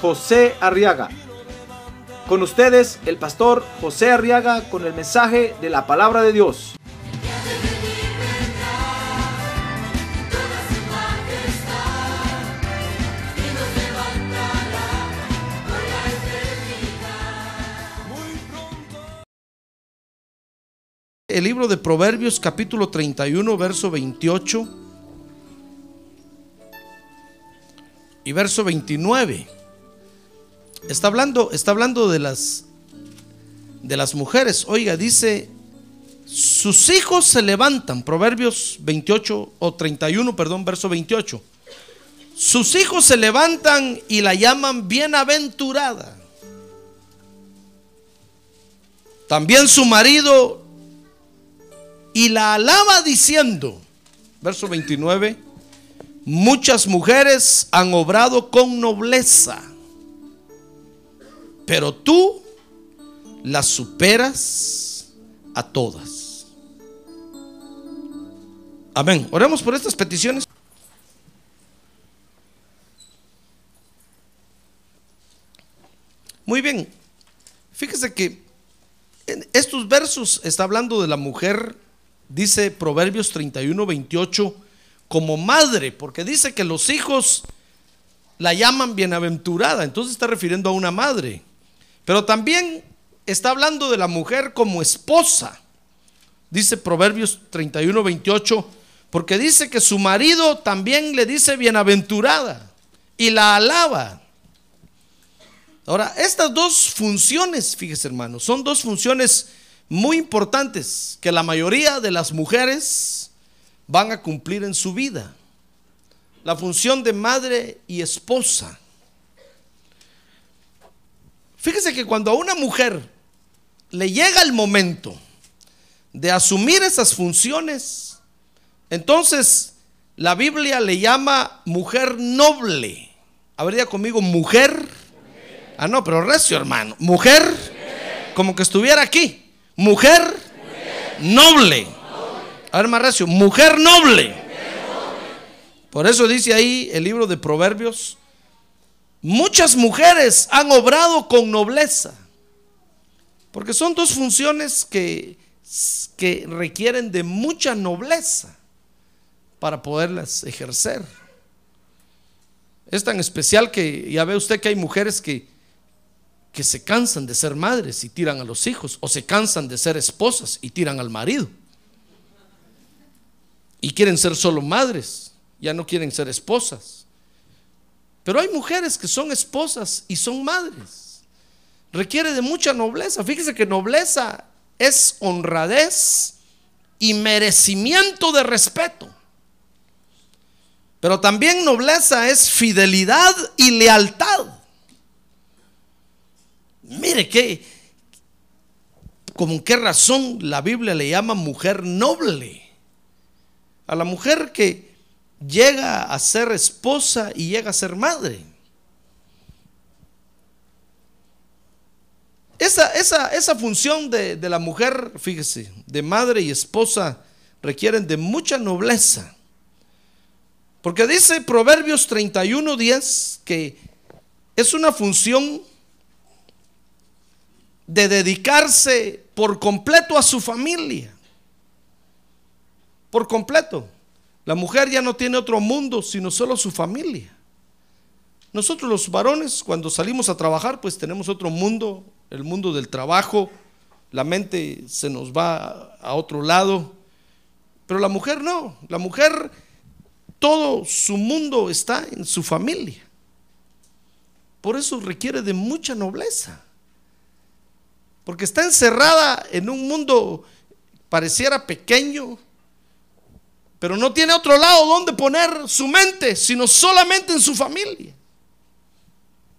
José Arriaga. Con ustedes, el pastor José Arriaga con el mensaje de la palabra de Dios. El libro de Proverbios capítulo 31, verso 28 y verso 29. Está hablando, está hablando de las de las mujeres. Oiga, dice sus hijos se levantan, Proverbios 28 o 31, perdón, verso 28. Sus hijos se levantan y la llaman bienaventurada. También su marido y la alaba diciendo, verso 29, muchas mujeres han obrado con nobleza, pero tú las superas a todas. Amén. Oremos por estas peticiones. Muy bien. Fíjese que en estos versos está hablando de la mujer dice Proverbios 31, 28, como madre, porque dice que los hijos la llaman bienaventurada, entonces está refiriendo a una madre. Pero también está hablando de la mujer como esposa, dice Proverbios 31, 28, porque dice que su marido también le dice bienaventurada y la alaba. Ahora, estas dos funciones, fíjese hermano, son dos funciones muy importantes que la mayoría de las mujeres van a cumplir en su vida. La función de madre y esposa. Fíjese que cuando a una mujer le llega el momento de asumir esas funciones, entonces la Biblia le llama mujer noble. Habría conmigo mujer. Ah, no, pero recio, hermano. Mujer, como que estuviera aquí. Mujer, noble. A ver, más recio, mujer noble. Por eso dice ahí el libro de Proverbios, muchas mujeres han obrado con nobleza. Porque son dos funciones que, que requieren de mucha nobleza para poderlas ejercer. Es tan especial que ya ve usted que hay mujeres que que se cansan de ser madres y tiran a los hijos, o se cansan de ser esposas y tiran al marido. Y quieren ser solo madres, ya no quieren ser esposas. Pero hay mujeres que son esposas y son madres. Requiere de mucha nobleza. Fíjese que nobleza es honradez y merecimiento de respeto. Pero también nobleza es fidelidad y lealtad. Mire qué, con qué razón la Biblia le llama mujer noble. A la mujer que llega a ser esposa y llega a ser madre. Esa, esa, esa función de, de, la mujer, fíjese, de madre y esposa requieren de mucha nobleza. Porque dice Proverbios 31, 10 que es una función de dedicarse por completo a su familia. Por completo. La mujer ya no tiene otro mundo sino solo su familia. Nosotros los varones cuando salimos a trabajar pues tenemos otro mundo, el mundo del trabajo, la mente se nos va a otro lado, pero la mujer no, la mujer todo su mundo está en su familia. Por eso requiere de mucha nobleza. Porque está encerrada en un mundo pareciera pequeño, pero no tiene otro lado donde poner su mente, sino solamente en su familia.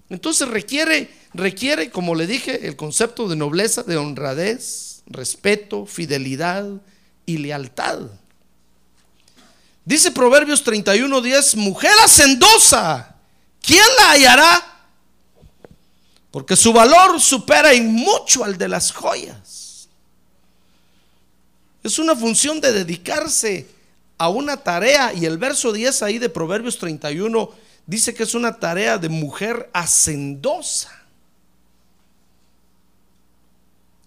Entonces requiere, requiere, como le dije, el concepto de nobleza, de honradez, respeto, fidelidad y lealtad. Dice Proverbios 31:10, mujer hacendosa, ¿quién la hallará? Porque su valor supera en mucho al de las joyas. Es una función de dedicarse a una tarea y el verso 10 ahí de Proverbios 31 dice que es una tarea de mujer hacendosa.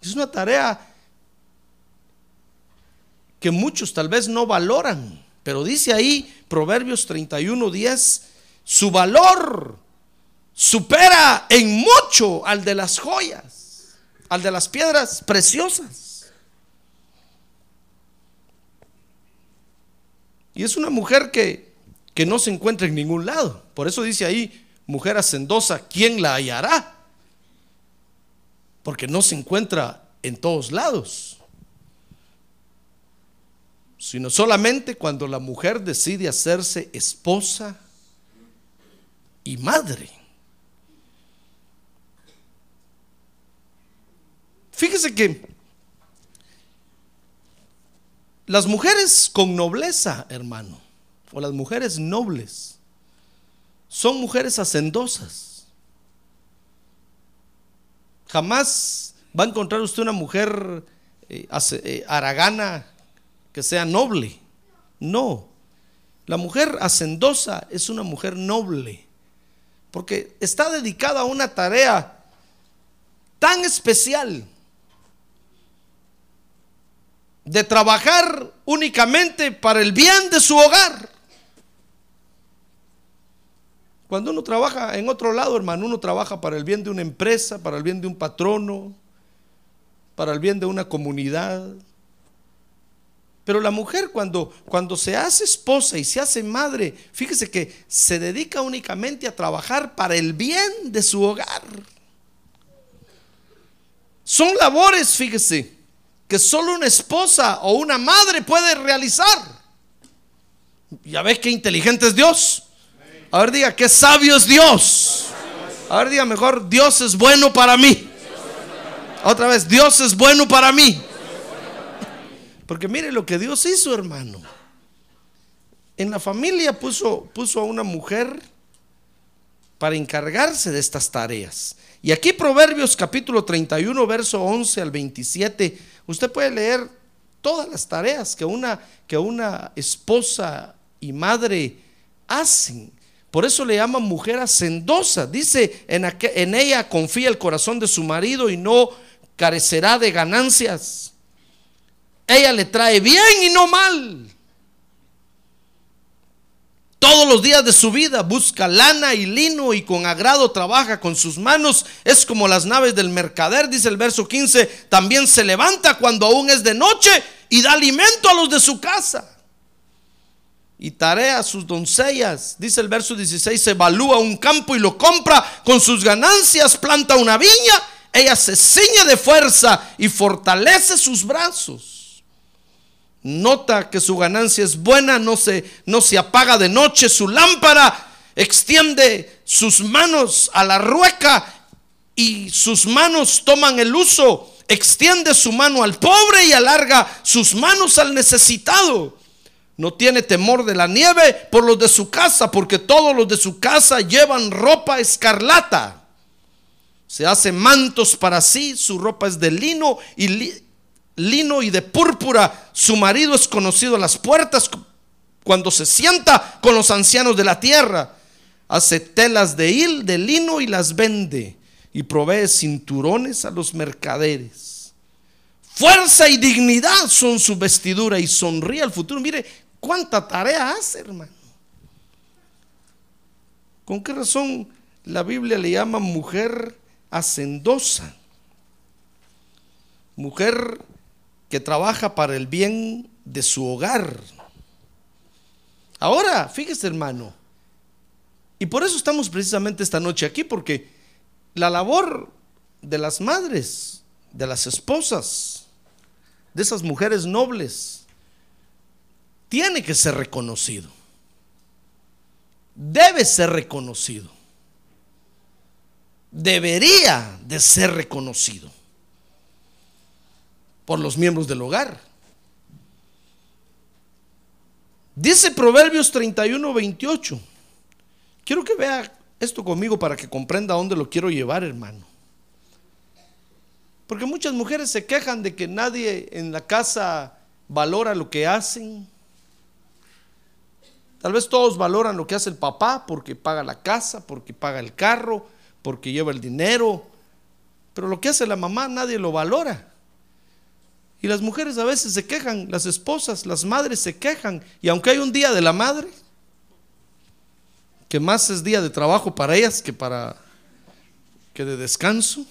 Es una tarea que muchos tal vez no valoran, pero dice ahí Proverbios 31, 10, su valor supera en mucho al de las joyas, al de las piedras preciosas. Y es una mujer que, que no se encuentra en ningún lado. Por eso dice ahí, mujer hacendosa, ¿quién la hallará? Porque no se encuentra en todos lados, sino solamente cuando la mujer decide hacerse esposa y madre. Fíjese que las mujeres con nobleza, hermano, o las mujeres nobles, son mujeres hacendosas. Jamás va a encontrar usted una mujer eh, eh, aragana que sea noble. No. La mujer hacendosa es una mujer noble, porque está dedicada a una tarea tan especial de trabajar únicamente para el bien de su hogar. Cuando uno trabaja en otro lado, hermano, uno trabaja para el bien de una empresa, para el bien de un patrono, para el bien de una comunidad. Pero la mujer cuando, cuando se hace esposa y se hace madre, fíjese que se dedica únicamente a trabajar para el bien de su hogar. Son labores, fíjese, que solo una esposa o una madre puede realizar. Ya ves qué inteligente es Dios. A diga, qué sabio es Dios. A diga mejor, Dios es bueno para mí. Otra vez, Dios es bueno para mí. Porque mire lo que Dios hizo, hermano. En la familia puso, puso a una mujer para encargarse de estas tareas. Y aquí Proverbios capítulo 31, verso 11 al 27, usted puede leer todas las tareas que una, que una esposa y madre hacen. Por eso le llaman mujer hacendosa. Dice, en, en ella confía el corazón de su marido y no carecerá de ganancias. Ella le trae bien y no mal. Todos los días de su vida busca lana y lino y con agrado trabaja con sus manos. Es como las naves del mercader, dice el verso 15. También se levanta cuando aún es de noche y da alimento a los de su casa. Y tarea sus doncellas, dice el verso 16, se evalúa un campo y lo compra con sus ganancias, planta una viña, ella se ciñe de fuerza y fortalece sus brazos nota que su ganancia es buena, no se, no se apaga de noche su lámpara, extiende sus manos a la rueca y sus manos toman el uso, extiende su mano al pobre y alarga sus manos al necesitado. No tiene temor de la nieve por los de su casa, porque todos los de su casa llevan ropa escarlata. Se hace mantos para sí, su ropa es de lino y, lino y de púrpura. Su marido es conocido a las puertas cuando se sienta con los ancianos de la tierra. Hace telas de hil, de lino y las vende. Y provee cinturones a los mercaderes. Fuerza y dignidad son su vestidura y sonríe al futuro. Mire cuánta tarea hace, hermano. ¿Con qué razón la Biblia le llama mujer hacendosa? Mujer que trabaja para el bien de su hogar. Ahora, fíjese hermano, y por eso estamos precisamente esta noche aquí, porque la labor de las madres, de las esposas, de esas mujeres nobles, tiene que ser reconocido. Debe ser reconocido. debería de ser reconocido por los miembros del hogar. Dice Proverbios 31, 28. Quiero que vea esto conmigo para que comprenda dónde lo quiero llevar, hermano. Porque muchas mujeres se quejan de que nadie en la casa valora lo que hacen. Tal vez todos valoran lo que hace el papá porque paga la casa, porque paga el carro, porque lleva el dinero. Pero lo que hace la mamá nadie lo valora. Y las mujeres a veces se quejan, las esposas, las madres se quejan. Y aunque hay un día de la madre, que más es día de trabajo para ellas que para que de descanso,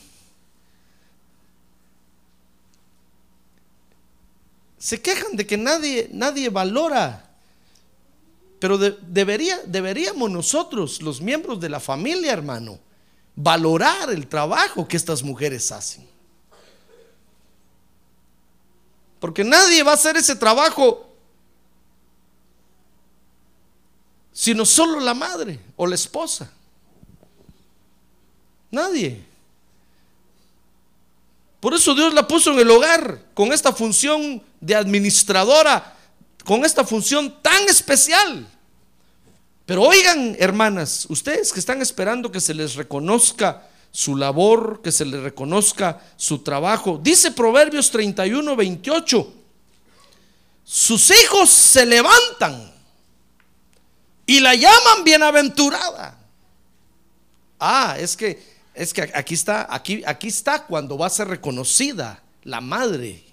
se quejan de que nadie, nadie valora. Pero debería, deberíamos nosotros, los miembros de la familia, hermano, valorar el trabajo que estas mujeres hacen. Porque nadie va a hacer ese trabajo sino solo la madre o la esposa. Nadie. Por eso Dios la puso en el hogar con esta función de administradora, con esta función tan especial. Pero oigan, hermanas, ustedes que están esperando que se les reconozca su labor, que se le reconozca su trabajo. Dice Proverbios 31, 28, sus hijos se levantan y la llaman bienaventurada. Ah, es que es que aquí está, aquí, aquí está cuando va a ser reconocida la madre.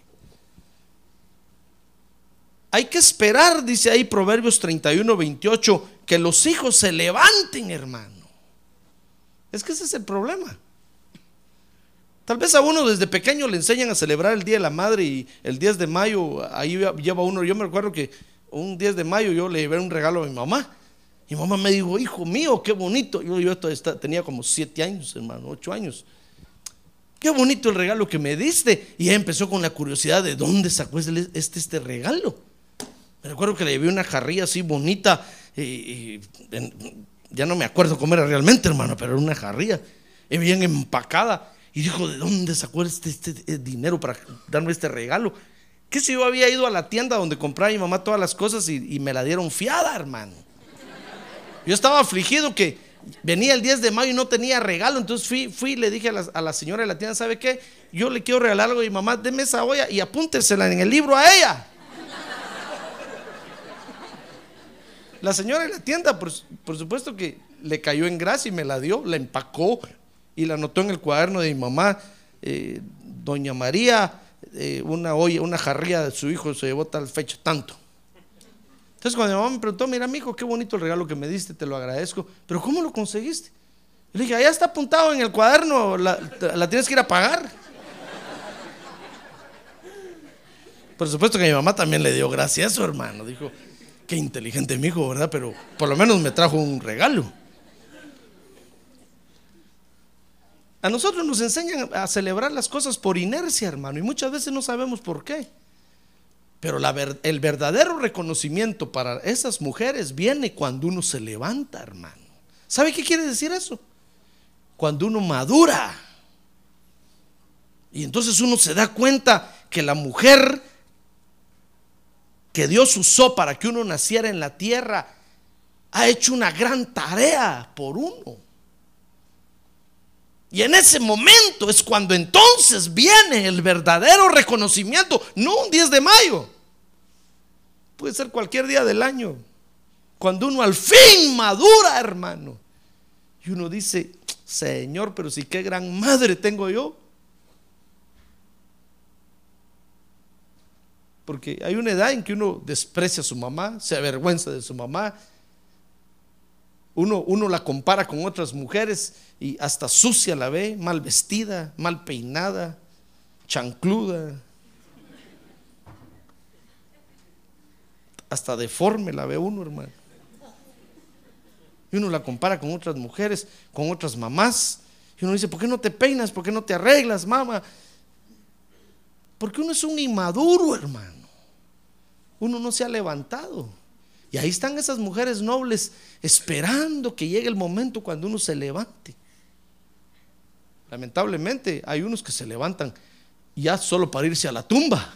Hay que esperar, dice ahí Proverbios 31, 28, que los hijos se levanten, hermano. Es que ese es el problema. Tal vez a uno desde pequeño le enseñan a celebrar el Día de la Madre y el 10 de mayo, ahí lleva uno, yo me recuerdo que un 10 de mayo yo le llevé un regalo a mi mamá. Y mamá me dijo, hijo mío, qué bonito. Yo, yo tenía como 7 años, hermano, 8 años. Qué bonito el regalo que me diste. Y ella empezó con la curiosidad de dónde sacó este, este, este regalo. Me recuerdo que le llevé una jarrilla así bonita. y ya no me acuerdo cómo era realmente, hermano, pero era una jarría, y bien empacada. Y dijo, ¿de dónde sacó este, este, este, dinero para darme este regalo? Que si yo había ido a la tienda donde compraba mi mamá todas las cosas y, me la dieron fiada, hermano. Yo estaba afligido que venía el 10 de mayo y no tenía regalo, entonces fui, fui y le dije a la, a la, señora de la tienda, ¿sabe qué? Yo le quiero regalar algo a mi mamá, deme esa olla y apúntesela en el libro a ella. La señora de la tienda, por, supuesto que le cayó en gracia y me la dio, la empacó y la anotó en el cuaderno de mi mamá. Eh, doña María, eh, una olla, una jarría de su hijo se llevó tal fecha, tanto. Entonces cuando mi mamá me preguntó, mira mi hijo, qué bonito el regalo que me diste, te lo agradezco, pero ¿cómo lo conseguiste? Le dije, allá está apuntado en el cuaderno, la, la tienes que ir a pagar. Por supuesto que mi mamá también le dio gracias a eso, hermano. Dijo, Qué inteligente mi hijo, ¿verdad? Pero por lo menos me trajo un regalo. A nosotros nos enseñan a celebrar las cosas por inercia, hermano, y muchas veces no sabemos por qué. Pero el verdadero reconocimiento para esas mujeres viene cuando uno se levanta, hermano. ¿Sabe qué quiere decir eso? Cuando uno madura. Y entonces uno se da cuenta que la mujer que Dios usó para que uno naciera en la tierra, ha hecho una gran tarea por uno. Y en ese momento es cuando entonces viene el verdadero reconocimiento, no un 10 de mayo, puede ser cualquier día del año, cuando uno al fin madura, hermano. Y uno dice, Señor, pero si qué gran madre tengo yo. Porque hay una edad en que uno desprecia a su mamá, se avergüenza de su mamá. Uno, uno la compara con otras mujeres y hasta sucia la ve, mal vestida, mal peinada, chancluda. Hasta deforme la ve uno, hermano. Y uno la compara con otras mujeres, con otras mamás. Y uno dice, ¿por qué no te peinas? ¿Por qué no te arreglas, mamá? Porque uno es un inmaduro, hermano uno no se ha levantado. Y ahí están esas mujeres nobles esperando que llegue el momento cuando uno se levante. lamentablemente hay unos que se levantan ya solo para irse a la tumba.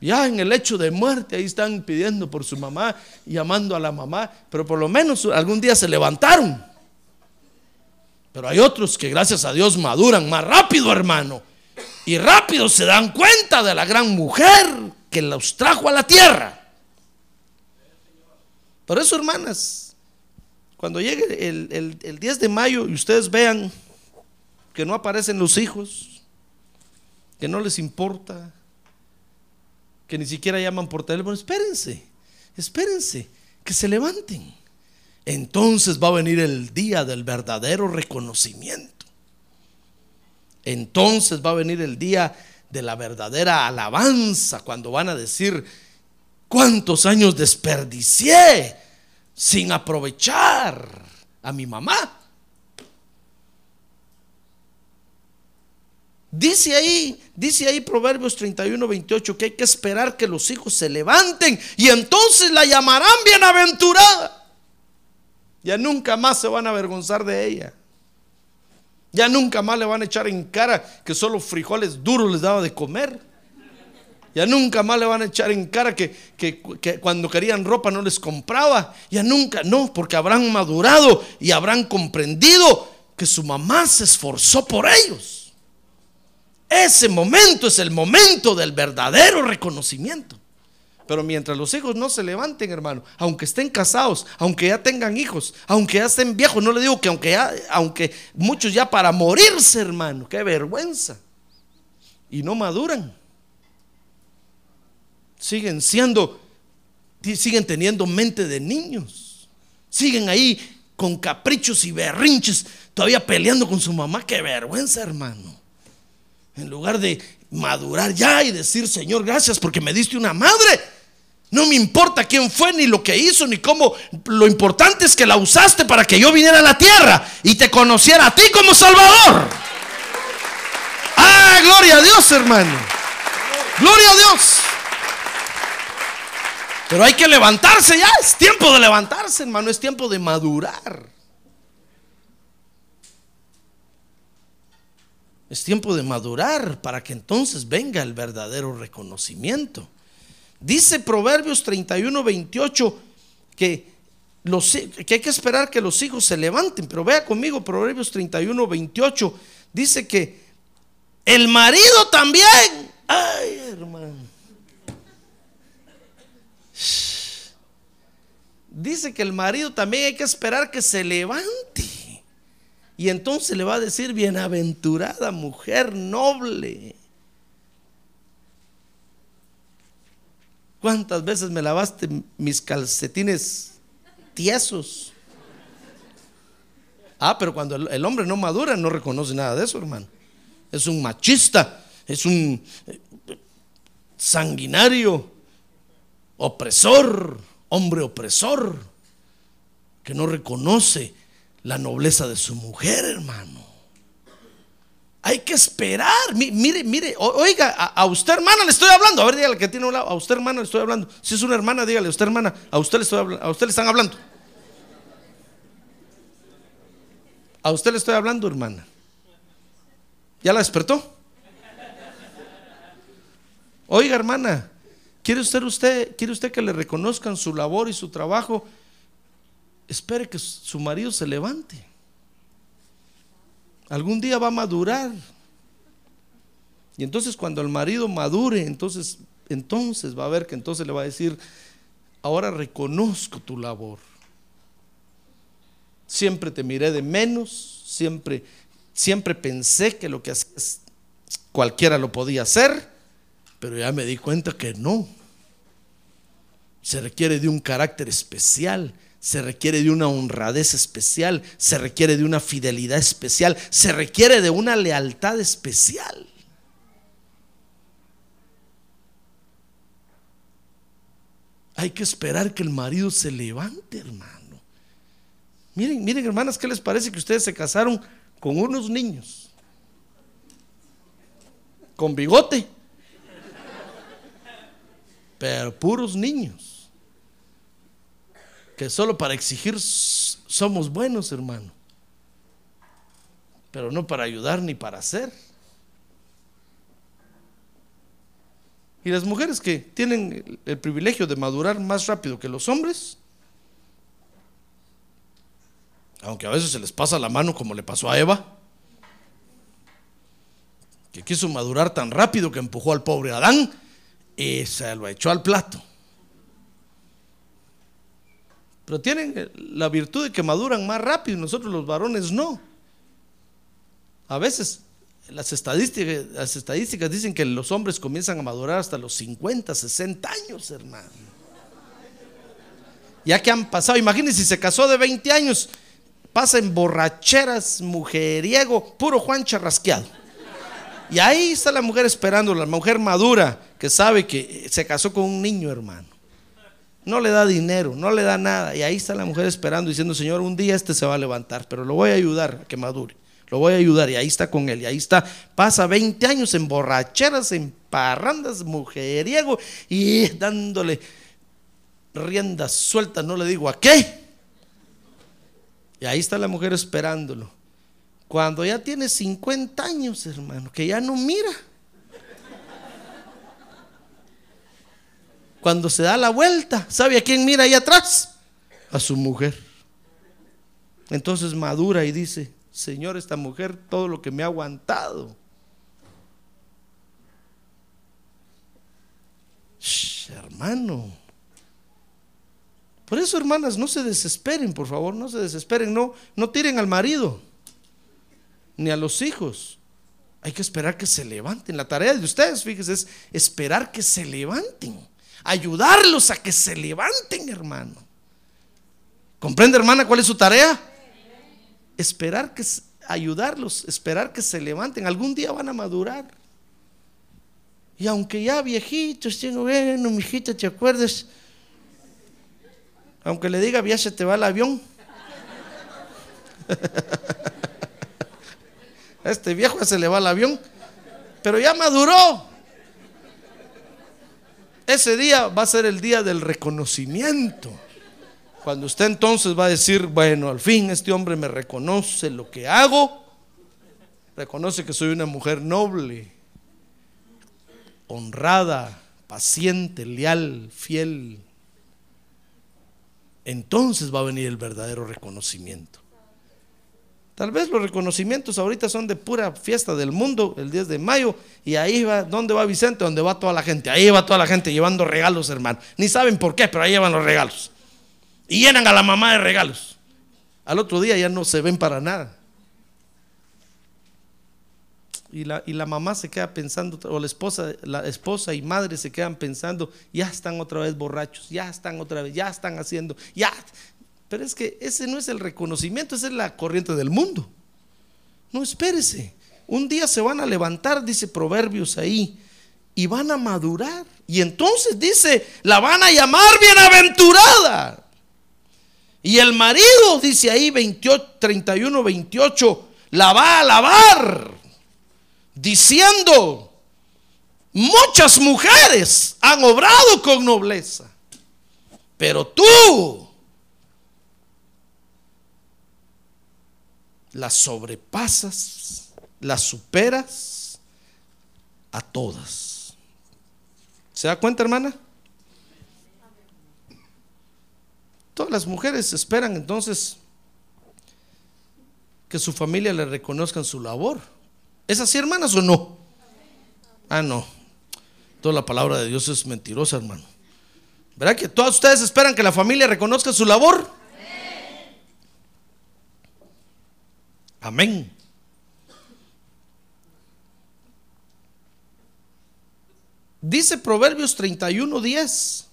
Ya en el hecho de muerte, ahí están pidiendo por su mamá, llamando a la mamá, pero por lo menos algún día se levantaron. Pero hay otros que gracias a Dios maduran más rápido, hermano. Y rápido se dan cuenta de la gran mujer que los trajo a la tierra. Por eso, hermanas, cuando llegue el, el 10 de mayo y ustedes vean que no aparecen los hijos, que no les importa, que ni siquiera llaman por teléfono, espérense, espérense, que se levanten. Entonces va a venir el día del verdadero reconocimiento. Entonces va a venir el día de la verdadera alabanza, cuando van a decir, ¿cuántos años desperdicié sin aprovechar a mi mamá? Dice ahí, dice ahí Proverbios 31, 28 que hay que esperar que los hijos se levanten y entonces la llamarán bienaventurada. Ya nunca más se van a avergonzar de ella. Ya nunca más le van a echar en cara que solo frijoles duros les daba de comer. Ya nunca más le van a echar en cara que, que, cuando querían ropa no les compraba. Ya nunca, no, porque habrán madurado y habrán comprendido que su mamá se esforzó por ellos. Ese momento es el momento del verdadero reconocimiento. Pero mientras los hijos no se levanten, hermano, aunque estén casados, aunque ya tengan hijos, aunque ya estén viejos, no le digo que aunque ya, aunque muchos ya para morirse, hermano, qué vergüenza. Y no maduran. Siguen siendo, siguen teniendo mente de niños. Siguen ahí con caprichos y berrinches, todavía peleando con su mamá. Qué vergüenza, hermano. En lugar de madurar ya y decir, Señor, gracias porque me diste una madre. No me importa quién fue, ni lo que hizo, ni cómo. Lo importante es que la usaste para que yo viniera a la tierra y te conociera a ti como Salvador. Ah, gloria a Dios, hermano. Gloria a Dios. Pero hay que levantarse ya. Es tiempo de levantarse, hermano. Es tiempo de madurar. Es tiempo de madurar para que entonces venga el verdadero reconocimiento. Dice Proverbios 31, 28 que, los, que hay que esperar que los hijos se levanten. Pero vea conmigo Proverbios 31, 28. Dice que el marido también. Ay, hermano. Dice que el marido también hay que esperar que se levante. Y entonces le va a decir, bienaventurada mujer noble. ¿Cuántas veces me lavaste mis calcetines tiesos? Ah, pero cuando el, hombre no madura no reconoce nada de eso, hermano. Es un machista, es un eh, sanguinario, opresor, hombre opresor, que no reconoce la nobleza de su mujer, hermano. Hay que esperar. Mire, mire, oiga, a, usted hermana le estoy hablando. A ver, dígale que tiene un lado. A usted hermana le estoy hablando. Si es una hermana, dígale, a usted hermana, a usted le estoy. A usted le están hablando. A usted le estoy hablando, hermana. ¿Ya la despertó? Oiga, hermana, ¿quiere usted, usted, quiere usted que le reconozcan su labor y su trabajo? espere que su marido se levante. Algún día va a madurar. Y entonces cuando el marido madure, entonces, entonces va a ver que entonces le va a decir, ahora reconozco tu labor. Siempre te miré de menos, siempre, siempre pensé que lo que hacías cualquiera lo podía hacer, pero ya me di cuenta que no. Se requiere de un carácter especial, se requiere de una honradez especial, se requiere de una fidelidad especial, se requiere de una lealtad especial. Hay que esperar que el marido se levante, hermano. Miren, miren, hermanas, ¿qué les parece que ustedes se casaron con unos niños? Con bigote. Pero puros niños que solo para exigir somos buenos, hermano. pero no para ayudar ni para hacer. Y las mujeres que tienen el privilegio de madurar más rápido que los hombres, aunque a veces se les pasa la mano como le pasó a Eva, que quiso madurar tan rápido que empujó al pobre Adán y se lo echó al plato. Pero tienen la virtud de que maduran más rápido y nosotros los varones no. A veces las estadísticas, las estadísticas dicen que los hombres comienzan a madurar hasta los 50, 60 años, hermano. Ya que han pasado, imagínense si se casó de 20 años, pasa en borracheras, mujeriego, puro Juan charrasqueado. Y ahí está la mujer esperando, la mujer madura, que sabe que se casó con un niño, hermano no le da dinero, no le da nada. Y ahí está la mujer esperando, diciendo, Señor, un día este se va a levantar, pero lo voy a ayudar a que madure. Lo voy a ayudar y ahí está con él. Y ahí está, pasa 20 años en borracheras, en parrandas, mujeriego y dándole riendas sueltas, no le digo a qué. Y ahí está la mujer esperándolo. Cuando ya tiene 50 años, hermano, que ya no mira. Cuando se da la vuelta, ¿sabe a quién mira ahí atrás? A su mujer. Entonces madura y dice, Señor, esta mujer, todo lo que me ha aguantado. hermano. Por eso, hermanas, no se desesperen, por favor, no se desesperen, no, no tiren al marido, ni a los hijos. Hay que esperar que se levanten. La tarea de ustedes, fíjense, es esperar que se levanten ayudarlos a que se levanten, hermano. ¿Comprende, hermana, cuál es su tarea? Esperar que ayudarlos, esperar que se levanten. Algún día van a madurar. Y aunque ya viejitos, tengo bueno, mijita, ¿te acuerdas? Aunque le diga, ya te va el avión. Este viejo se le va el avión. Pero ya maduró. Ese día va a ser el día del reconocimiento. Cuando usted entonces va a decir, bueno, al fin este hombre me reconoce lo que hago, reconoce que soy una mujer noble, honrada, paciente, leal, fiel. Entonces va a venir el verdadero reconocimiento. Tal vez los reconocimientos ahorita son de pura fiesta del mundo, el 10 de mayo, y ahí va, ¿dónde va Vicente? ¿Dónde va toda la gente? Ahí va toda la gente llevando regalos, hermano. Ni saben por qué, pero ahí llevan los regalos. Y llenan a la mamá de regalos. Al otro día ya no se ven para nada. Y la, y la mamá se queda pensando, o la esposa, la esposa y madre se quedan pensando, ya están otra vez borrachos, ya están otra vez, ya están haciendo, ya, pero es que ese no es el reconocimiento, esa es la corriente del mundo. No, espérese. Un día se van a levantar, dice Proverbios ahí, y van a madurar. Y entonces dice, la van a llamar bienaventurada. Y el marido, dice ahí 28, 31, 28, la va a alabar, diciendo, muchas mujeres han obrado con nobleza, pero tú las sobrepasas, las superas a todas. ¿Se da cuenta, hermana? Todas las mujeres esperan entonces que su familia le reconozcan su labor. ¿Es así, hermanas, o no? Ah, no. Toda la palabra de Dios es mentirosa, hermano. ¿Verdad que todas ustedes esperan que la familia reconozca su labor? Amén. Dice Proverbios 31:10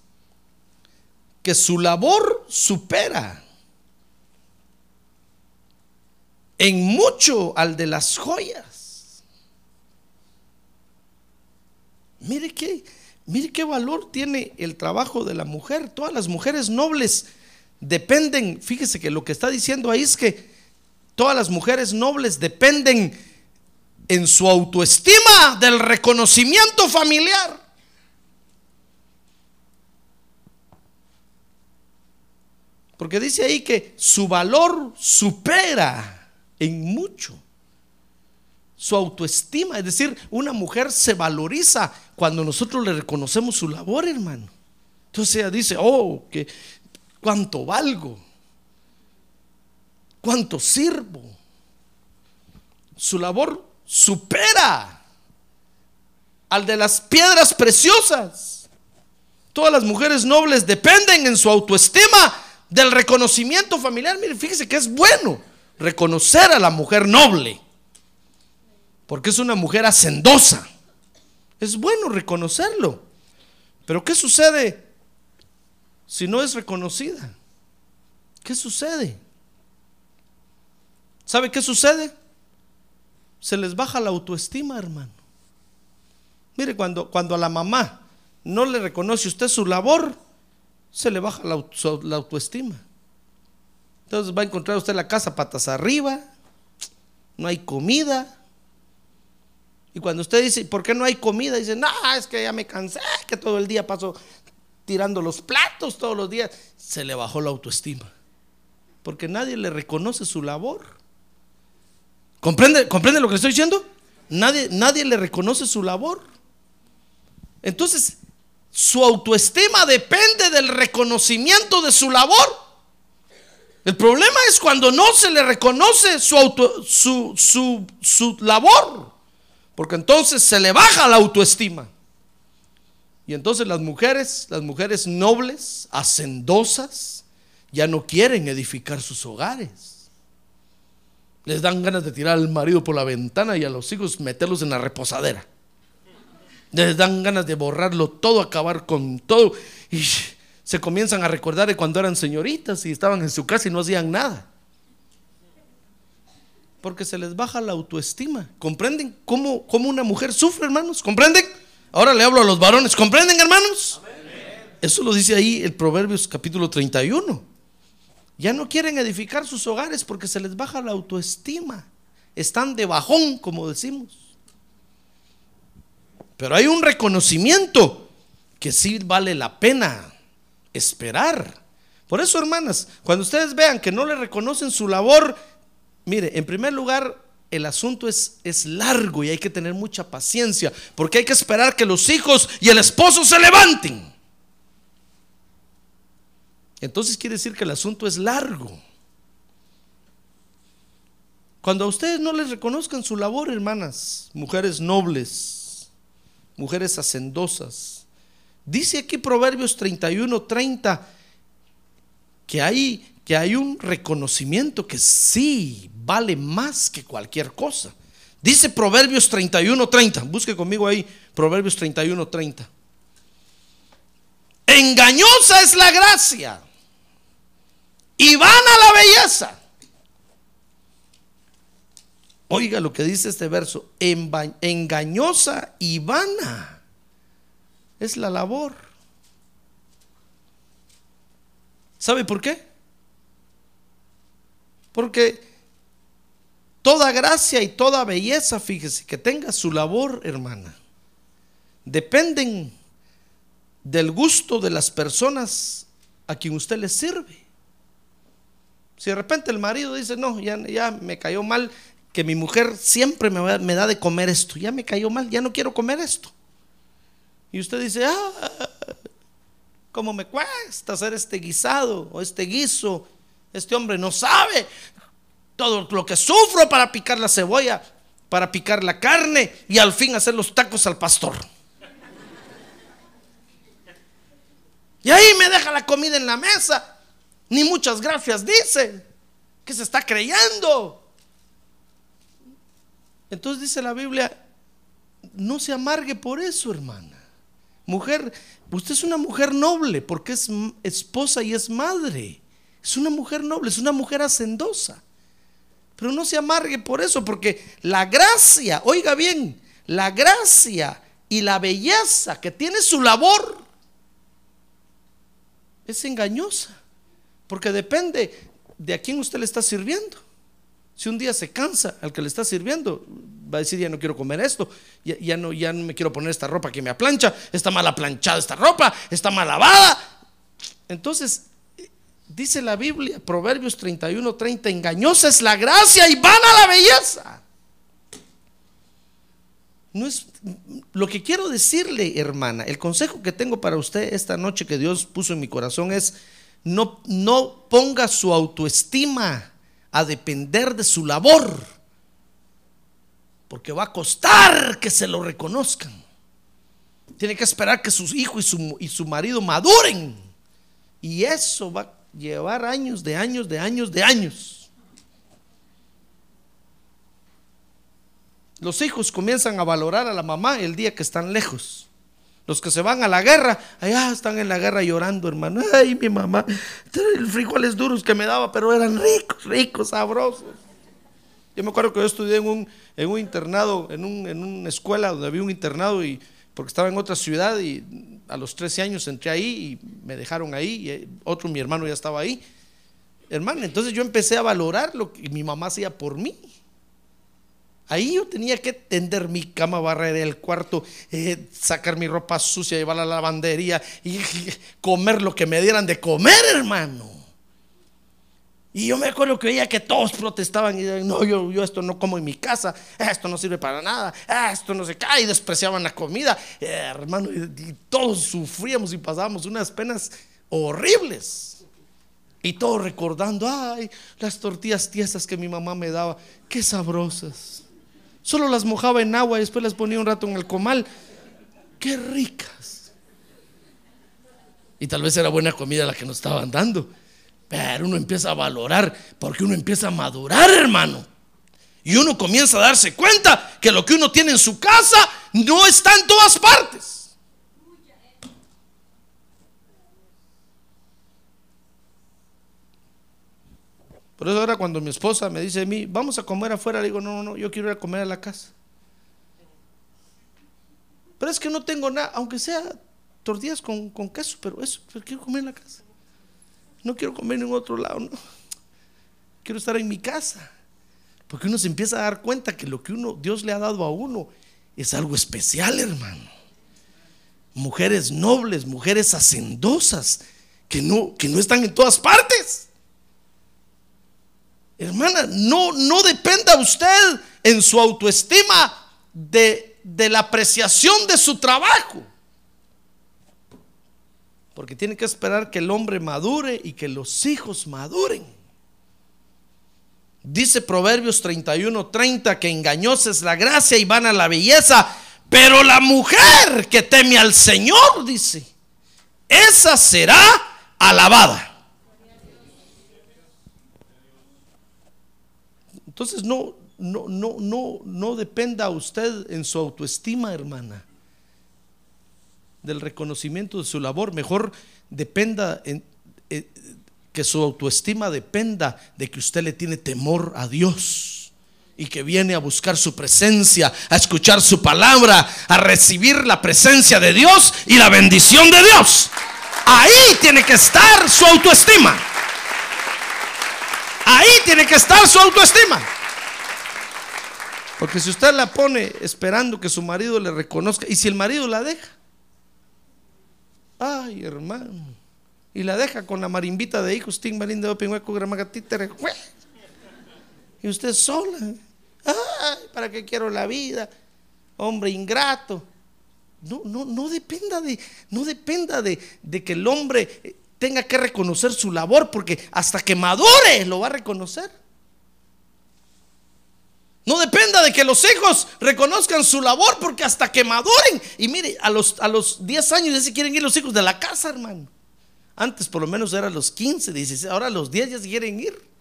que su labor supera en mucho al de las joyas. Mire qué, mire qué valor tiene el trabajo de la mujer. Todas las mujeres nobles dependen, fíjese que lo que está diciendo ahí es que Todas las mujeres nobles dependen en su autoestima del reconocimiento familiar. Porque dice ahí que su valor supera en mucho su autoestima. Es decir, una mujer se valoriza cuando nosotros le reconocemos su labor, hermano. Entonces ella dice, oh, que cuánto valgo, cuánto sirvo. Su labor supera al de las piedras preciosas. Todas las mujeres nobles dependen en su autoestima del reconocimiento familiar. Mire, fíjese que es bueno reconocer a la mujer noble, porque es una mujer hacendosa. Es bueno reconocerlo. Pero ¿qué sucede si no es reconocida? ¿Qué sucede? ¿Sabe qué sucede? Se les baja la autoestima, hermano. Mire, cuando, cuando a la mamá no le reconoce usted su labor, se le baja la, la autoestima. Entonces va a encontrar usted la casa patas arriba, no hay comida. Y cuando usted dice, ¿por qué no hay comida? Dice, no, es que ya me cansé, que todo el día paso tirando los platos todos los días. Se le bajó la autoestima. Porque nadie le reconoce su labor. ¿Comprende, ¿comprende lo que estoy diciendo? Nadie, nadie le reconoce su labor. Entonces, su autoestima depende del reconocimiento de su labor. El problema es cuando no se le reconoce su, auto, su, su, su labor, porque entonces se le baja la autoestima. Y entonces las mujeres, las mujeres nobles, hacendosas, ya no quieren edificar sus hogares. Les dan ganas de tirar al marido por la ventana y a los hijos meterlos en la reposadera les dan ganas de borrarlo todo, acabar con todo. Y se comienzan a recordar de cuando eran señoritas y estaban en su casa y no hacían nada. Porque se les baja la autoestima. ¿Comprenden cómo, cómo una mujer sufre, hermanos? ¿Comprenden? Ahora le hablo a los varones. ¿Comprenden, hermanos? Eso lo dice ahí el Proverbios capítulo 31. Ya no quieren edificar sus hogares porque se les baja la autoestima. Están de bajón, como decimos. Pero hay un reconocimiento que sí vale la pena esperar. Por eso, hermanas, cuando ustedes vean que no le reconocen su labor, mire, en primer lugar, el asunto es, es largo y hay que tener mucha paciencia, porque hay que esperar que los hijos y el esposo se levanten. Entonces quiere decir que el asunto es largo. Cuando a ustedes no les reconozcan su labor, hermanas, mujeres nobles, mujeres hacendosas. Dice aquí Proverbios 31, 30 que hay, que hay un reconocimiento que sí vale más que cualquier cosa. Dice Proverbios 31, 30. Busque conmigo ahí Proverbios 31, 30. Engañosa es la gracia y vana la belleza. Oiga lo que dice este verso, engañosa y vana es la labor. ¿Sabe por qué? Porque toda gracia y toda belleza, fíjese, que tenga su labor, hermana, dependen del gusto de las personas a quien usted les sirve. Si de repente el marido dice, no, ya, ya me cayó mal que mi mujer siempre me, da de comer esto. Ya me cayó mal, ya no quiero comer esto. Y usted dice, ah, ¿cómo me cuesta hacer este guisado o este guiso? Este hombre no sabe todo lo que sufro para picar la cebolla, para picar la carne y al fin hacer los tacos al pastor. Y ahí me deja la comida en la mesa. Ni muchas gracias dice. Que se está creyendo. Entonces dice la Biblia, no se amargue por eso, hermana. Mujer, usted es una mujer noble porque es esposa y es madre. Es una mujer noble, es una mujer hacendosa. Pero no se amargue por eso, porque la gracia, oiga bien, la gracia y la belleza que tiene su labor es engañosa, porque depende de a quién usted le está sirviendo. Si un día se cansa al que le está sirviendo, va a decir, ya no quiero comer esto, ya, no, ya no me quiero poner esta ropa que me aplancha, está mal aplanchada esta ropa, está mal lavada. Entonces, dice la Biblia, Proverbios 31, 30, engañosa es la gracia y vana la belleza. No es lo que quiero decirle, hermana. El consejo que tengo para usted esta noche que Dios puso en mi corazón es no, no ponga su autoestima a depender de su labor, porque va a costar que se lo reconozcan. Tiene que esperar que sus hijos y su, y su marido maduren. Y eso va a llevar años, de años, de años, de años. Los hijos comienzan a valorar a la mamá el día que están lejos. Los que se van a la guerra, allá están en la guerra llorando, hermano. Ay, mi mamá, frijoles duros que me daba, pero eran ricos, ricos, sabrosos. Yo me acuerdo que yo estudié en un, internado, en, un, una escuela donde había un internado y porque estaba en otra ciudad y a los 13 años entré ahí y me dejaron ahí y otro mi hermano ya estaba ahí. Hermano, entonces yo empecé a valorar lo que mi mamá hacía por mí. Ahí yo tenía que tender mi cama, barrer el cuarto, eh, sacar mi ropa sucia, llevarla a la lavandería y, comer lo que me dieran de comer, hermano. Y yo me acuerdo que veía que todos protestaban y decían, no, yo, esto no como en mi casa, esto no sirve para nada, esto no se cae, y despreciaban la comida, hermano, y, y todos sufríamos y pasábamos unas penas horribles. Y todos recordando, ay, las tortillas tiesas que mi mamá me daba, qué sabrosas. Solo las mojaba en agua y después las ponía un rato en el comal. Qué ricas. Y tal vez era buena comida la que nos estaban dando. Pero uno empieza a valorar porque uno empieza a madurar, hermano. Y uno comienza a darse cuenta que lo que uno tiene en su casa no está en todas partes. Por eso ahora cuando mi esposa me dice a mí, vamos a comer afuera, le digo, no, no, no, yo quiero ir a comer a la casa. Pero es que no tengo nada, aunque sea tortillas con, con queso, pero eso, pero quiero comer en la casa. No quiero comer en otro lado, no. Quiero estar en mi casa. Porque uno se empieza a dar cuenta que lo que uno, Dios le ha dado a uno es algo especial, hermano. Mujeres nobles, mujeres hacendosas, que no, que no están en todas partes. Hermana, no, no dependa usted en su autoestima de, la apreciación de su trabajo. Porque tiene que esperar que el hombre madure y que los hijos maduren. Dice Proverbios 31, 30 que engañosa es la gracia y vana la belleza, pero la mujer que teme al Señor, dice, esa será alabada. Entonces no, no, no, no, no dependa usted en su autoestima, hermana, del reconocimiento de su labor. Mejor dependa en, eh, que su autoestima dependa de que usted le tiene temor a Dios y que viene a buscar su presencia, a escuchar su palabra, a recibir la presencia de Dios y la bendición de Dios. Ahí tiene que estar su autoestima. Ahí tiene que estar su autoestima. Porque si usted la pone esperando que su marido le reconozca, y si el marido la deja, ay hermano, y la deja con la marimbita de hijos, gramagatítere, y usted sola, ay, ¿para qué quiero la vida? Hombre ingrato. No, no, no dependa de, no dependa de, de que el hombre tenga que reconocer su labor, porque hasta que madure lo va a reconocer. No dependa de que los hijos reconozcan su labor, porque hasta que maduren. Y mire, a los, a los 10 años ya se quieren ir los hijos de la casa, hermano. Antes por lo menos era los 15, 16, ahora los 10 ya se quieren ir.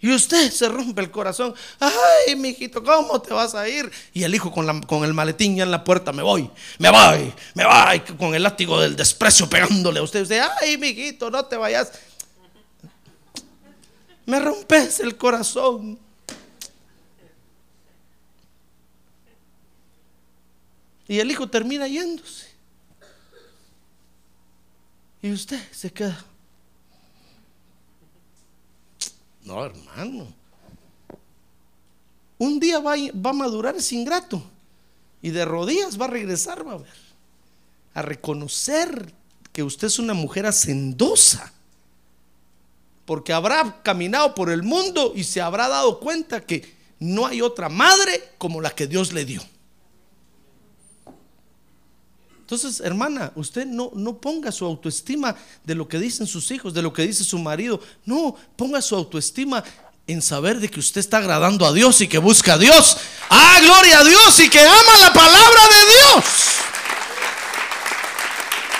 Y usted se rompe el corazón. Ay, mijito, ¿cómo te vas a ir? Y el hijo con, el maletín ya en la puerta, me voy, me voy, me voy, con el látigo del desprecio pegándole a usted. Usted, ay, mijito, no te vayas. Me rompes el corazón. Y el hijo termina yéndose. Y usted se queda. No, hermano. Un día va, a madurar ese ingrato. Y de rodillas va a regresar, va a ver. A reconocer que usted es una mujer hacendosa. Porque habrá caminado por el mundo y se habrá dado cuenta que no hay otra madre como la que Dios le dio. Entonces, hermana, usted no, no ponga su autoestima de lo que dicen sus hijos, de lo que dice su marido. No, ponga su autoestima en saber de que usted está agradando a Dios y que busca a Dios. Ah, gloria a Dios y que ama la palabra de Dios.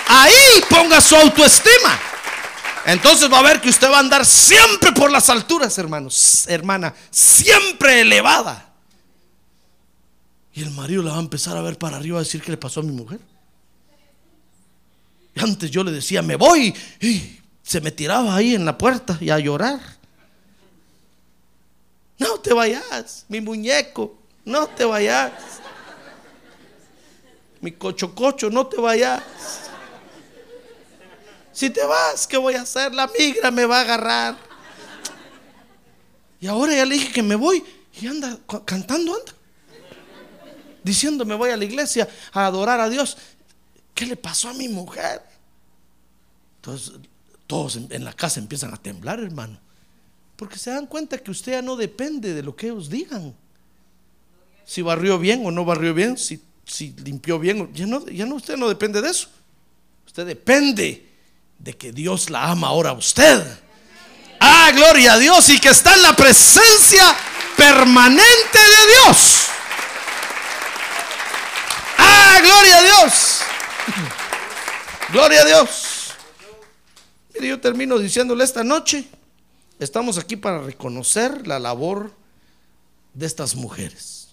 Ahí ponga su autoestima. Entonces va a ver que usted va a andar siempre por las alturas, hermanos, hermana, siempre elevada. Y el marido la va a empezar a ver para arriba a decir qué le pasó a mi mujer. Antes yo le decía, me voy. Y se me tiraba ahí en la puerta y a llorar. No te vayas, mi muñeco, no te vayas. Mi cocho cocho, no te vayas. Si te vas, ¿qué voy a hacer? La migra me va a agarrar. Y ahora ya le dije que me voy y anda cantando, anda. Diciendo, me voy a la iglesia a adorar a Dios. ¿Qué le pasó a mi mujer? Entonces, todos en la casa empiezan a temblar, hermano. Porque se dan cuenta que usted ya no depende de lo que ellos digan. Si barrió bien o no barrió bien, si, limpió bien, ya ya no, usted no depende de eso. Usted depende de que Dios la ama ahora a usted. Ah, gloria a Dios y que está en la presencia permanente de Dios. Ah, gloria a Dios. Gloria a Dios. Mire, yo termino diciéndole esta noche, estamos aquí para reconocer la labor de estas mujeres.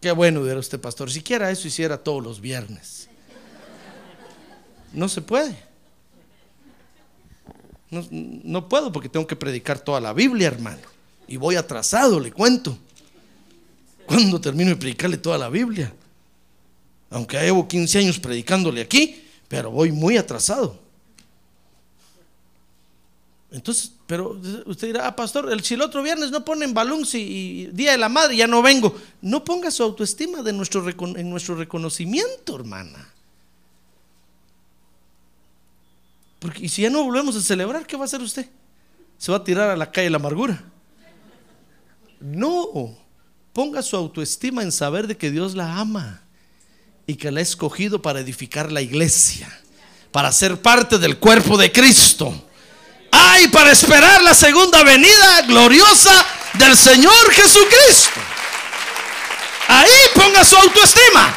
Qué bueno era usted, pastor. Siquiera eso hiciera todos los viernes. No se puede. No, puedo porque tengo que predicar toda la Biblia, hermano. Y voy atrasado, le cuento. Cuando termino de predicarle toda la Biblia? Aunque llevo 15 años predicándole aquí, pero voy muy atrasado. Entonces, pero usted dirá, ah, pastor, si el otro viernes no ponen balón y, Día de la Madre, ya no vengo. No ponga su autoestima de nuestro, en nuestro reconocimiento, hermana. Porque y si ya no volvemos a celebrar, ¿qué va a hacer usted? ¿Se va a tirar a la calle la amargura? No, ponga su autoestima en saber de que Dios la ama y que la ha escogido para edificar la iglesia, para ser parte del cuerpo de Cristo hay para esperar la segunda venida gloriosa del Señor Jesucristo. Ahí ponga su autoestima.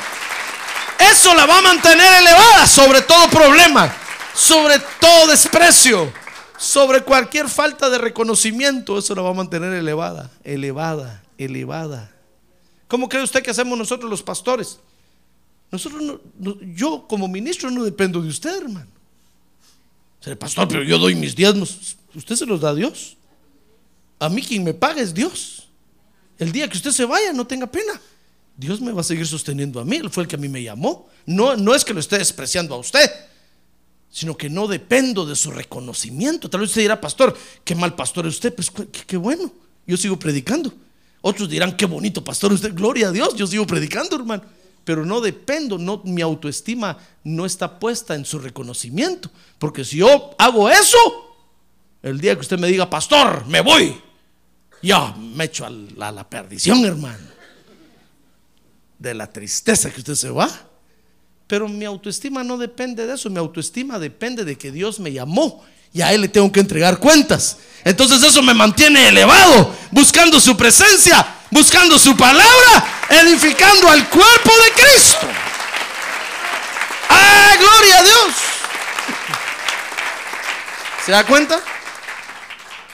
Eso la va a mantener elevada sobre todo problema, sobre todo desprecio, sobre cualquier falta de reconocimiento. Eso la va a mantener elevada, elevada, elevada. ¿Cómo cree usted que hacemos nosotros los pastores? Nosotros, yo como ministro no dependo de usted, hermano pastor, pero yo doy mis diezmos. Usted se los da a Dios. A mí quien me paga es Dios. El día que usted se vaya, no tenga pena. Dios me va a seguir sosteniendo a mí. Él fue el que a mí me llamó. No, no es que lo esté despreciando a usted, sino que no dependo de su reconocimiento. Tal vez usted dirá, pastor, qué mal pastor es usted. Pues qué, bueno. Yo sigo predicando. Otros dirán, qué bonito pastor usted. Gloria a Dios, yo sigo predicando, hermano pero no dependo, no, mi autoestima no está puesta en su reconocimiento. Porque si yo hago eso, el día que usted me diga, pastor, me voy, ya me echo a la, perdición, hermano. De la tristeza que usted se va. Pero mi autoestima no depende de eso, mi autoestima depende de que Dios me llamó y a Él le tengo que entregar cuentas. Entonces eso me mantiene elevado, buscando su presencia, buscando su palabra, edificando al cuerpo de Cristo. ¡Ah, gloria a Dios! ¿Se da cuenta?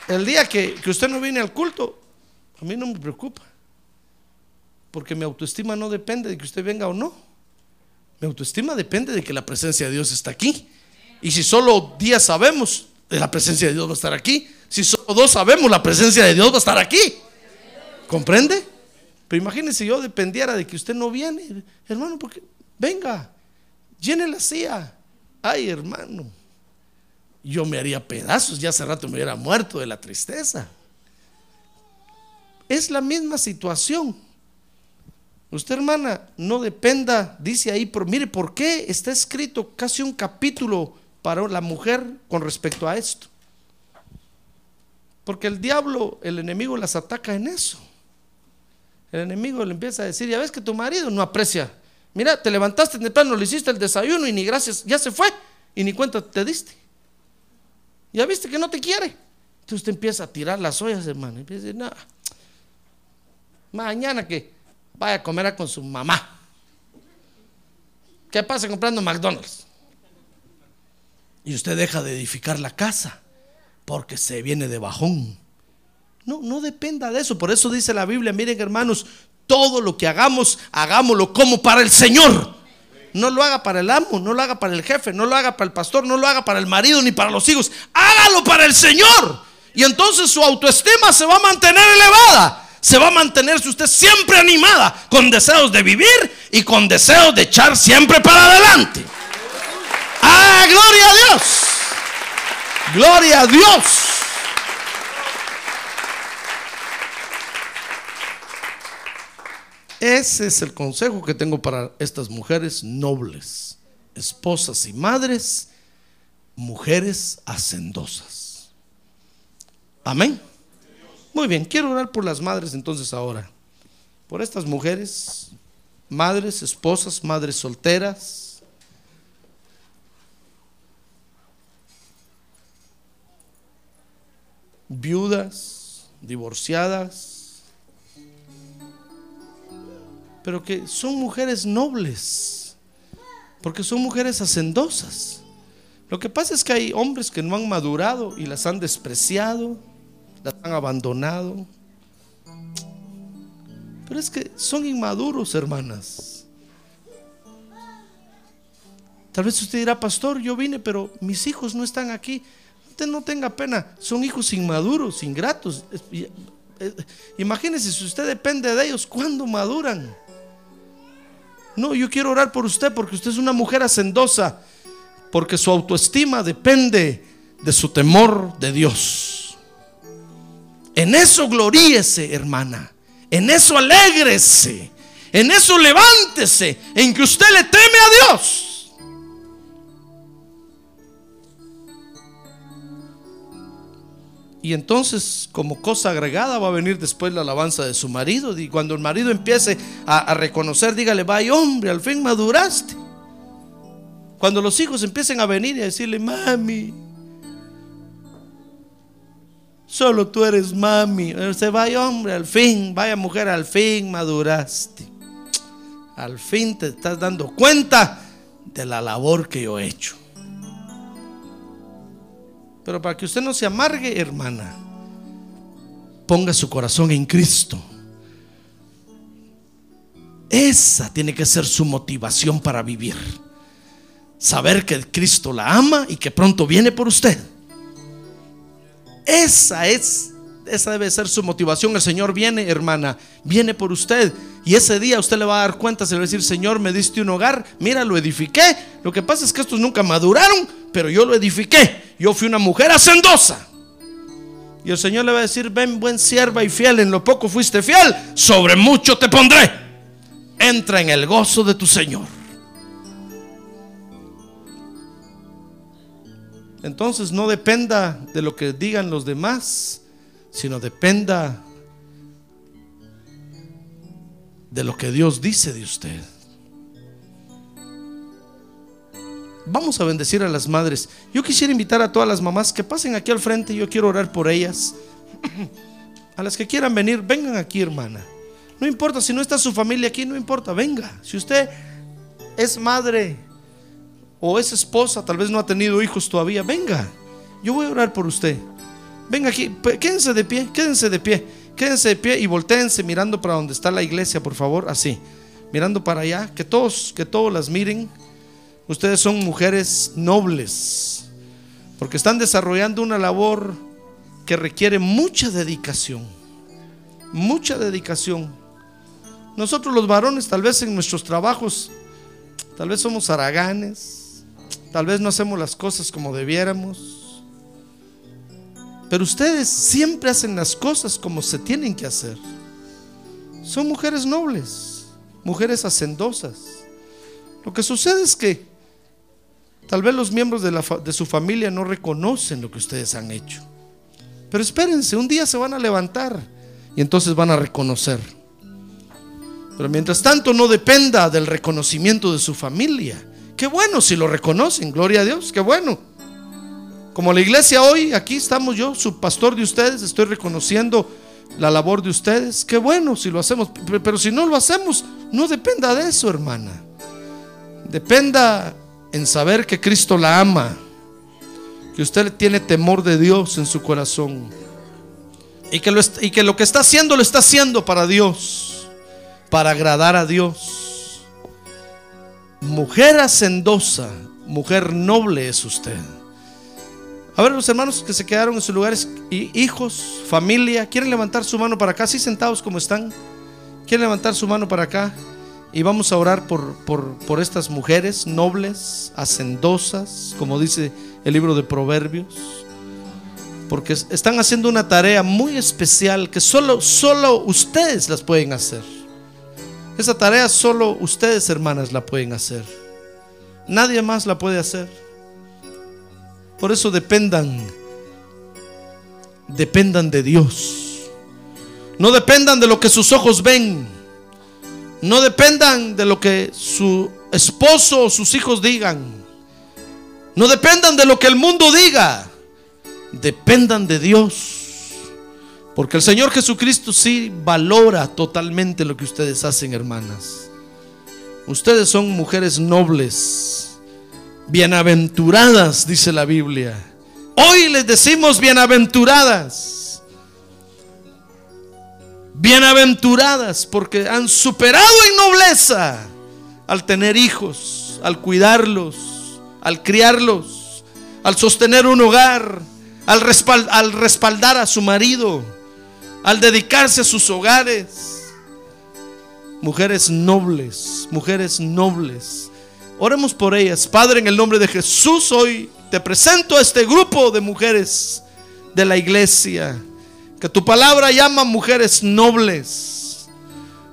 El día que, que usted no viene al culto, a mí no me preocupa. Porque mi autoestima no depende de que usted venga o no. Mi autoestima depende de que la presencia de Dios está aquí. Y si solo días sabemos, la presencia de Dios va a estar aquí. Si solo dos sabemos, la presencia de Dios va a estar aquí. ¿Comprende? Pero imagínese yo dependiera de que usted no viene, hermano, porque venga, llene la silla. Ay, hermano, yo me haría pedazos, ya hace rato me hubiera muerto de la tristeza. Es la misma situación. Usted, hermana, no dependa, dice ahí, pero mire, ¿por qué está escrito casi un capítulo para la mujer con respecto a esto? Porque el diablo, el enemigo las ataca en eso El enemigo le empieza a decir, ya ves que tu marido no aprecia. Mira, te levantaste temprano, le hiciste el desayuno y ni gracias, ya se fue y ni cuenta te diste. Ya viste que no te quiere. Entonces usted empieza a tirar las ollas, hermano. Empieza a decir, no, mañana que vaya a comer con su mamá. ¿Qué pasa comprando McDonald's? Y usted deja de edificar la casa porque se viene de bajón. No, no dependa de eso. Por eso dice la Biblia, miren hermanos, todo lo que hagamos, hagámoslo como para el Señor. No lo haga para el amo, no lo haga para el jefe, no lo haga para el pastor, no lo haga para el marido ni para los hijos. Hágalo para el Señor. Y entonces su autoestima se va a mantener elevada. Se va a mantenerse usted siempre animada, con deseos de vivir y con deseos de echar siempre para adelante. ¡Ah, gloria a Dios! ¡Gloria a Dios! Ese es el consejo que tengo para estas mujeres nobles, esposas y madres, mujeres hacendosas. Amén. Muy bien, quiero orar por las madres entonces ahora. Por estas mujeres, madres, esposas, madres solteras. Viudas, divorciadas. Pero que son mujeres nobles. Porque son mujeres hacendosas. Lo que pasa es que hay hombres que no han madurado y las han despreciado las han abandonado. Pero es que son inmaduros, hermanas. Tal vez usted dirá, pastor, yo vine, pero mis hijos no están aquí. No tenga pena, son hijos inmaduros, ingratos. Imagínese si usted depende de ellos, ¿cuándo maduran? No, yo quiero orar por usted porque usted es una mujer hacendosa, porque su autoestima depende de su temor de Dios. En eso gloríese, hermana. En eso alégrese. En eso levántese. En que usted le teme a Dios. Y entonces, como cosa agregada, va a venir después la alabanza de su marido. Y cuando el marido empiece a, reconocer, dígale, vaya hombre, al fin maduraste. Cuando los hijos empiecen a venir y a decirle, mami, Solo tú eres mami. Se vaya hombre, al fin, vaya mujer, al fin maduraste. Al fin te estás dando cuenta de la labor que yo he hecho. Pero para que usted no se amargue, hermana, ponga su corazón en Cristo. Esa tiene que ser su motivación para vivir. Saber que Cristo la ama y que pronto viene por usted. Esa es, esa debe ser su motivación. El Señor viene, hermana, viene por usted. Y ese día usted le va a dar cuenta, se le va a decir, Señor, me diste un hogar, mira, lo edifiqué. Lo que pasa es que estos nunca maduraron, pero yo lo edifiqué. Yo fui una mujer hacendosa. Y el Señor le va a decir, ven buen sierva y fiel, en lo poco fuiste fiel, sobre mucho te pondré. Entra en el gozo de tu Señor. Entonces no dependa de lo que digan los demás, sino dependa de lo que Dios dice de usted. Vamos a bendecir a las madres. Yo quisiera invitar a todas las mamás que pasen aquí al frente. Yo quiero orar por ellas. A las que quieran venir, vengan aquí, hermana. No importa si no está su familia aquí, no importa, venga. Si usted es madre o es esposa, tal vez no ha tenido hijos todavía, venga, yo voy a orar por usted. Venga aquí, quédense de pie, quédense de pie, quédense de pie y volteense mirando para donde está la iglesia, por favor, así, mirando para allá, que todos, que todos las miren. Ustedes son mujeres nobles, porque están desarrollando una labor que requiere mucha dedicación, mucha dedicación. Nosotros los varones tal vez en nuestros trabajos, tal vez somos haraganes, Tal vez no hacemos las cosas como debiéramos. Pero ustedes siempre hacen las cosas como se tienen que hacer. Son mujeres nobles, mujeres hacendosas. Lo que sucede es que tal vez los miembros de, su familia no reconocen lo que ustedes han hecho. Pero espérense, un día se van a levantar y entonces van a reconocer. Pero mientras tanto no dependa del reconocimiento de su familia. Qué bueno si lo reconocen, gloria a Dios, qué bueno. Como la iglesia hoy, aquí estamos yo, su pastor de ustedes, estoy reconociendo la labor de ustedes. Qué bueno si lo hacemos, pero si no lo hacemos, no dependa de eso, hermana. Dependa en saber que Cristo la ama, que usted tiene temor de Dios en su corazón y que lo, y que, lo que está haciendo lo está haciendo para Dios, para agradar a Dios. Mujer hacendosa, mujer noble es usted. A ver, los hermanos que se quedaron en sus lugares, hijos, familia, ¿quieren levantar su mano para acá? Así sentados como están. ¿Quieren levantar su mano para acá? Y vamos a orar por, por, por estas mujeres nobles, hacendosas, como dice el libro de Proverbios. Porque están haciendo una tarea muy especial que solo, solo ustedes las pueden hacer. Esa tarea solo ustedes, hermanas, la pueden hacer. Nadie más la puede hacer. Por eso dependan, dependan de Dios. No dependan de lo que sus ojos ven. No dependan de lo que su esposo o sus hijos digan. No dependan de lo que el mundo diga. Dependan de Dios. Porque el Señor Jesucristo sí valora totalmente lo que ustedes hacen, hermanas. Ustedes son mujeres nobles Bienaventuradas, dice la Biblia. Hoy les decimos bienaventuradas. Bienaventuradas porque han superado en nobleza al tener hijos, al cuidarlos, al criarlos, al sostener un hogar, al, al respaldar a su marido, al dedicarse a sus hogares. Mujeres nobles, mujeres nobles Oremos por ellas. Padre, en el nombre de Jesús, hoy te presento a este grupo de mujeres de la iglesia. Que tu palabra llama mujeres nobles.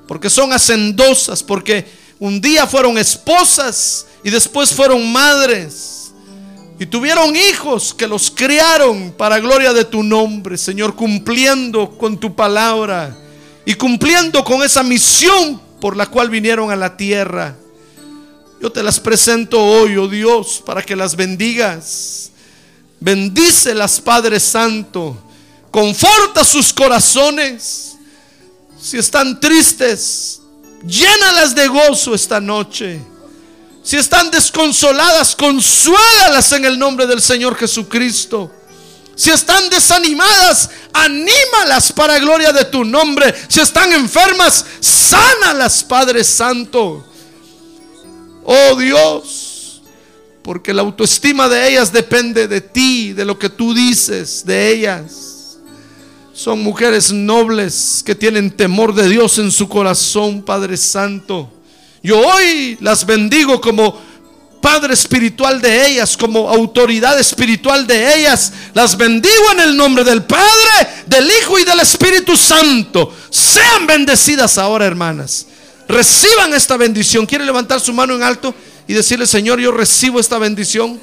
Porque son hacendosas. Porque un día fueron esposas y después fueron madres. Y tuvieron hijos que los criaron para gloria de tu nombre, Señor, cumpliendo con tu palabra y cumpliendo con esa misión por la cual vinieron a la tierra. Yo te las presento hoy, oh Dios, para que las bendigas. Bendícelas, Padre Santo. Conforta sus corazones. Si están tristes, llénalas de gozo esta noche. Si están desconsoladas, consuélalas en el nombre del Señor Jesucristo. Si están desanimadas, anímalas para gloria de tu nombre. Si están enfermas, sánalas, Padre Santo. Oh Dios, porque la autoestima de ellas depende de ti, de lo que tú dices de ellas. Son mujeres nobles que tienen temor de Dios en su corazón, Padre Santo. Yo hoy las bendigo como Padre espiritual de ellas, como autoridad espiritual de ellas. Las bendigo en el nombre del Padre, del Hijo y del Espíritu Santo. Sean bendecidas ahora, hermanas. Reciban esta bendición. ¿Quiere levantar su mano en alto y decirle, Señor, yo recibo esta bendición?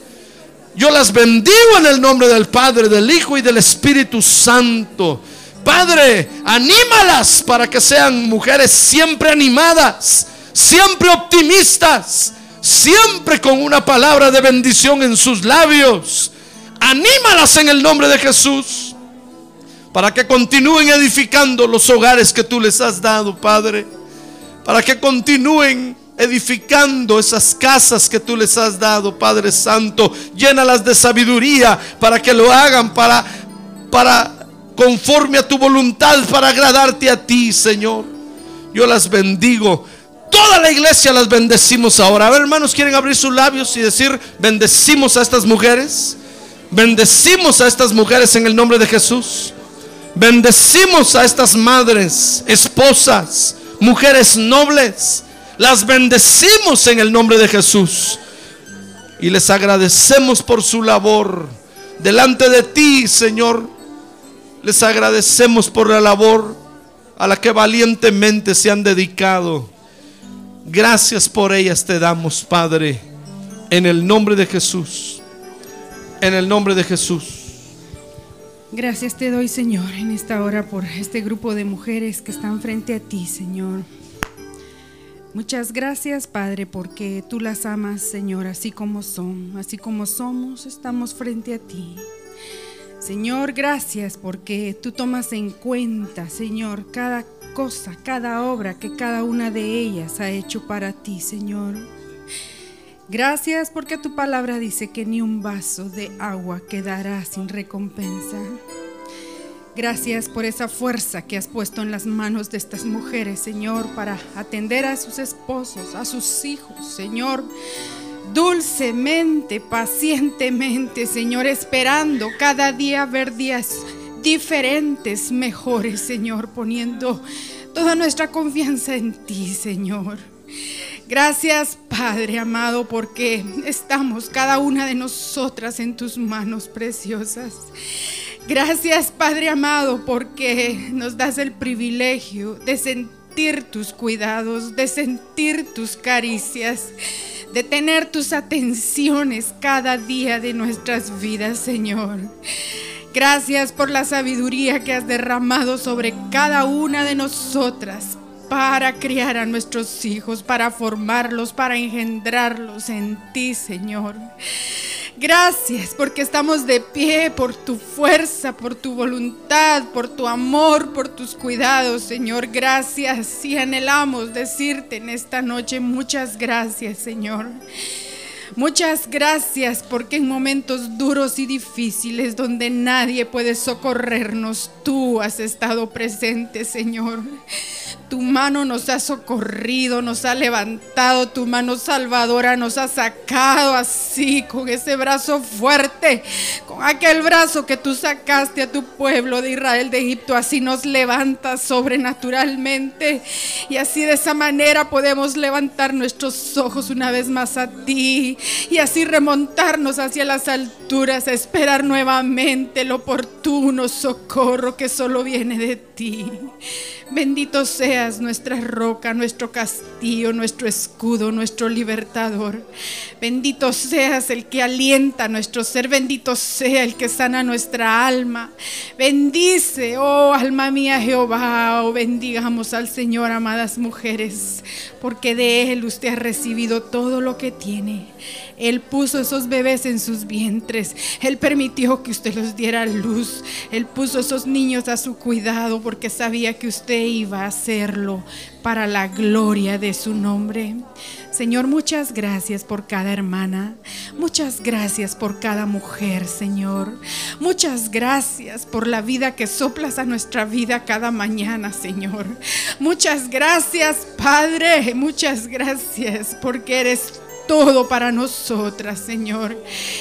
Yo las bendigo en el nombre del Padre, del Hijo y del Espíritu Santo. Padre, anímalas para que sean mujeres siempre animadas, siempre optimistas, siempre con una palabra de bendición en sus labios. Anímalas en el nombre de Jesús para que continúen edificando los hogares que tú les has dado, Padre para que continúen edificando esas casas que tú les has dado, Padre Santo. Llénalas de sabiduría para que lo hagan para para conforme a tu voluntad para agradarte a ti, Señor. Yo las bendigo. Toda la iglesia las bendecimos ahora. A ver, hermanos, quieren abrir sus labios y decir, bendecimos a estas mujeres. Bendecimos a estas mujeres en el nombre de Jesús. Bendecimos a estas madres, esposas, mujeres nobles. Las bendecimos en el nombre de Jesús. Y les agradecemos por su labor. Delante de ti, Señor, les agradecemos por la labor a la que valientemente se han dedicado. Gracias por ellas te damos, Padre, en el nombre de Jesús. En el nombre de Jesús. Gracias te doy, Señor, en esta hora por este grupo de mujeres que están frente a ti, Señor. Muchas gracias, Padre, porque tú las amas, Señor, así como son, así como somos, estamos frente a ti. Señor, gracias porque tú tomas en cuenta, Señor, cada cosa, cada obra que cada una de ellas ha hecho para ti, Señor. Gracias porque tu palabra dice que ni un vaso de agua quedará sin recompensa. Gracias por esa fuerza que has puesto en las manos de estas mujeres, Señor, para atender a sus esposos, a sus hijos, Señor. Dulcemente, pacientemente, Señor, esperando cada día ver días diferentes, mejores, Señor, poniendo toda nuestra confianza en ti, Señor. Gracias, Padre amado, porque estamos cada una de nosotras en tus manos preciosas. Gracias, Padre amado, porque nos das el privilegio de sentir tus cuidados, de sentir tus caricias, de tener tus atenciones cada día de nuestras vidas, Señor. Gracias por la sabiduría que has derramado sobre cada una de nosotras para criar a nuestros hijos, para formarlos, para engendrarlos en ti, Señor. Gracias porque estamos de pie por tu fuerza, por tu voluntad, por tu amor, por tus cuidados, Señor. Gracias y anhelamos decirte en esta noche muchas gracias, Señor. Muchas gracias porque en momentos duros y difíciles donde nadie puede socorrernos, tú has estado presente, Señor. Tu mano nos ha socorrido, nos ha levantado, tu mano salvadora nos ha sacado así, con ese brazo fuerte, aquel brazo que tú sacaste a tu pueblo de Israel de Egipto, así nos levantas sobrenaturalmente. Y así de esa manera podemos levantar nuestros ojos una vez más a ti y así remontarnos hacia las alturas, a esperar nuevamente el oportuno socorro que solo viene de ti. Bendito seas nuestra roca, nuestro castillo, nuestro escudo, nuestro libertador. Bendito seas el que alienta nuestro ser. Bendito sea el que sana nuestra alma. Bendice, oh alma mía Jehová. Oh bendigamos al Señor, amadas mujeres, porque de Él usted ha recibido todo lo que tiene. Él puso esos bebés en sus vientres. Él permitió que usted los diera luz. Él puso esos niños a su cuidado porque sabía que usted iba a hacerlo para la gloria de su nombre. Señor, muchas gracias por cada hermana. Muchas gracias por cada mujer, Señor. Muchas gracias por la vida que soplas a nuestra vida cada mañana, Señor. Muchas gracias, Padre. Muchas gracias porque eres todo para nosotras, Señor.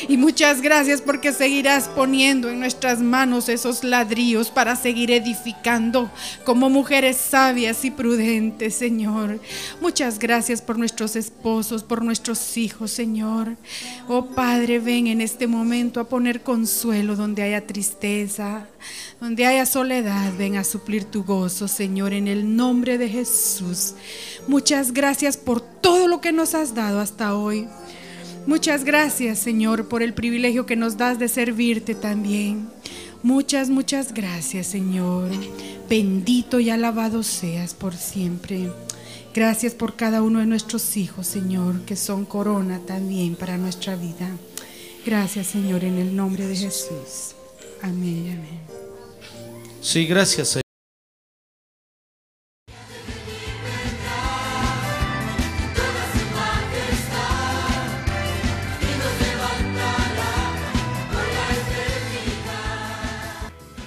Y muchas gracias porque seguirás poniendo en nuestras manos esos ladrillos para seguir edificando como mujeres sabias y prudentes, Señor. Muchas gracias por nuestros esposos, por nuestros hijos, Señor. Oh Padre, ven en este momento a poner consuelo donde haya tristeza, donde haya soledad, ven a suplir tu gozo, Señor, en el nombre de Jesús. Muchas gracias por todo lo que nos has dado hasta hoy. Muchas gracias, Señor, por el privilegio que nos das de servirte también. Muchas, muchas gracias, Señor. Bendito y alabado seas por siempre. Gracias por cada uno de nuestros hijos, Señor, que son corona también para nuestra vida. Gracias, Señor, en el nombre de Jesús. Amén amén. Sí, gracias, Señor.